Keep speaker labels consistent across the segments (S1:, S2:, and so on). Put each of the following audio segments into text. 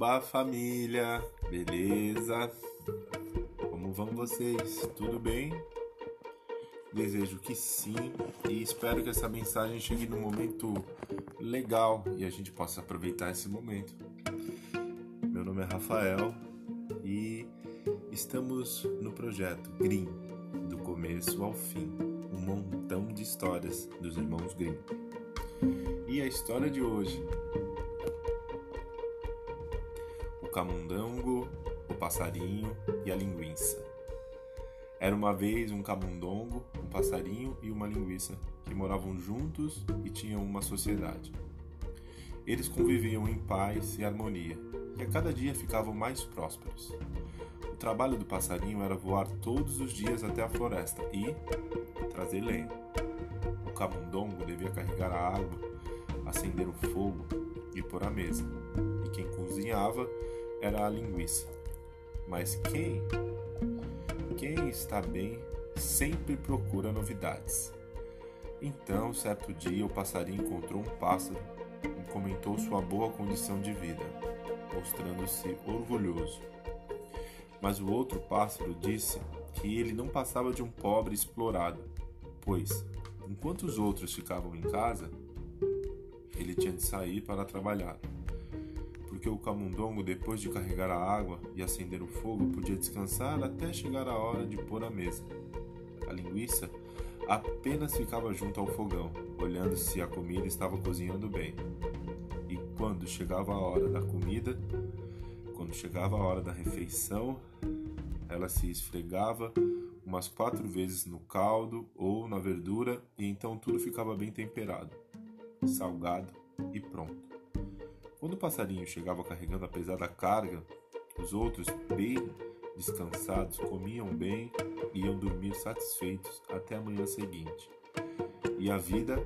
S1: Oba família, beleza? Como vão vocês? Tudo bem? Desejo que sim e espero que essa mensagem chegue num momento legal e a gente possa aproveitar esse momento. Meu nome é Rafael e estamos no projeto Green, do começo ao fim, um montão de histórias dos irmãos Green. E a história de hoje camundongo, o passarinho e a linguiça. Era uma vez um camundongo, um passarinho e uma linguiça que moravam juntos e tinham uma sociedade. Eles conviviam em paz e harmonia e a cada dia ficavam mais prósperos. O trabalho do passarinho era voar todos os dias até a floresta e trazer lenha. O camundongo devia carregar a água, acender o fogo e pôr a mesa. E quem cozinhava era a linguiça. Mas quem? Quem está bem sempre procura novidades. Então, certo dia, o passarinho encontrou um pássaro e comentou sua boa condição de vida, mostrando-se orgulhoso. Mas o outro pássaro disse que ele não passava de um pobre explorado, pois, enquanto os outros ficavam em casa, ele tinha de sair para trabalhar porque o camundongo, depois de carregar a água e acender o fogo, podia descansar até chegar a hora de pôr a mesa. A linguiça apenas ficava junto ao fogão, olhando se a comida estava cozinhando bem. E quando chegava a hora da comida, quando chegava a hora da refeição, ela se esfregava umas quatro vezes no caldo ou na verdura e então tudo ficava bem temperado, salgado e pronto. Quando o passarinho chegava carregando a pesada carga, os outros, bem descansados, comiam bem e iam dormir satisfeitos até a manhã seguinte. E a vida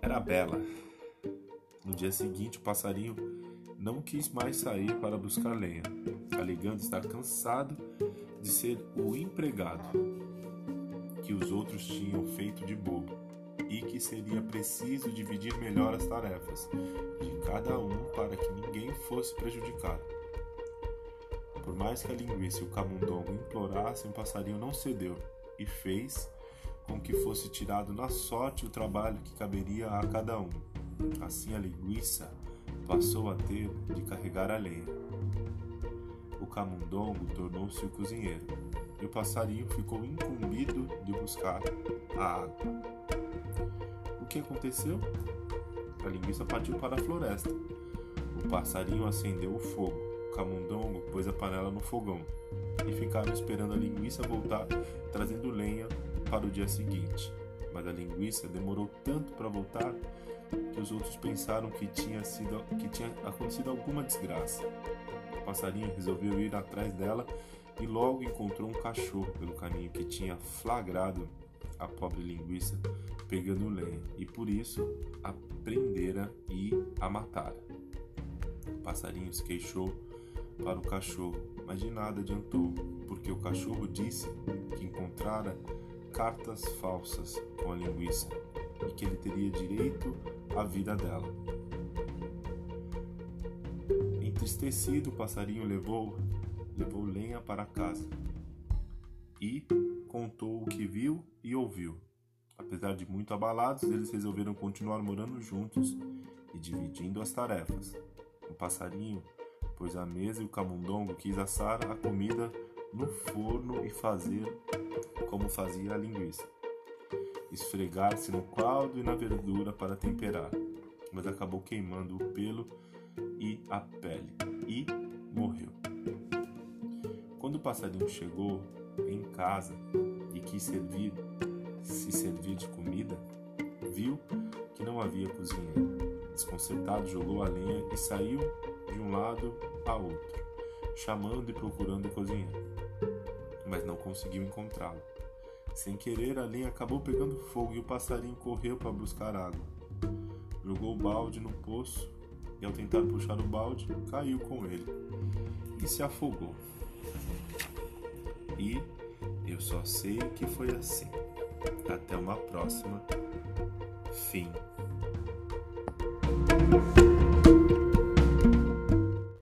S1: era bela. No dia seguinte, o passarinho não quis mais sair para buscar lenha, alegando estar cansado de ser o empregado que os outros tinham feito de bobo e que seria preciso dividir melhor as tarefas de cada um para que ninguém fosse prejudicado. Por mais que a linguiça e o camundongo implorassem, o passarinho não cedeu e fez com que fosse tirado na sorte o trabalho que caberia a cada um. Assim a linguiça passou a ter de carregar a lenha. O camundongo tornou-se o cozinheiro e o passarinho ficou incumbido de buscar a água que aconteceu? A linguiça partiu para a floresta. O passarinho acendeu o fogo. O camundongo pôs a panela no fogão e ficaram esperando a linguiça voltar, trazendo lenha para o dia seguinte. Mas a linguiça demorou tanto para voltar que os outros pensaram que tinha, sido, que tinha acontecido alguma desgraça. O passarinho resolveu ir atrás dela e logo encontrou um cachorro pelo caminho que tinha flagrado a pobre linguiça pegando lenha e por isso a prendera e a matara. O passarinho se queixou para o cachorro, mas de nada adiantou, porque o cachorro disse que encontrara cartas falsas com a linguiça e que ele teria direito à vida dela. Entristecido, o passarinho levou, levou lenha para casa e contou o que viu e ouviu. Apesar de muito abalados, eles resolveram continuar morando juntos e dividindo as tarefas. O passarinho pôs a mesa e o camundongo quis assar a comida no forno e fazer como fazia a linguiça. Esfregar-se no caldo e na verdura para temperar, mas acabou queimando o pelo e a pele e morreu. Quando o passarinho chegou em casa e quis servir se servir de comida, viu que não havia cozinheiro. Desconcertado, jogou a lenha e saiu de um lado a outro, chamando e procurando o cozinheiro, mas não conseguiu encontrá-lo. Sem querer, a lenha acabou pegando fogo e o passarinho correu para buscar água. Jogou o balde no poço e, ao tentar puxar o balde, caiu com ele e se afogou. Eu só sei que foi assim. Até uma próxima. Fim.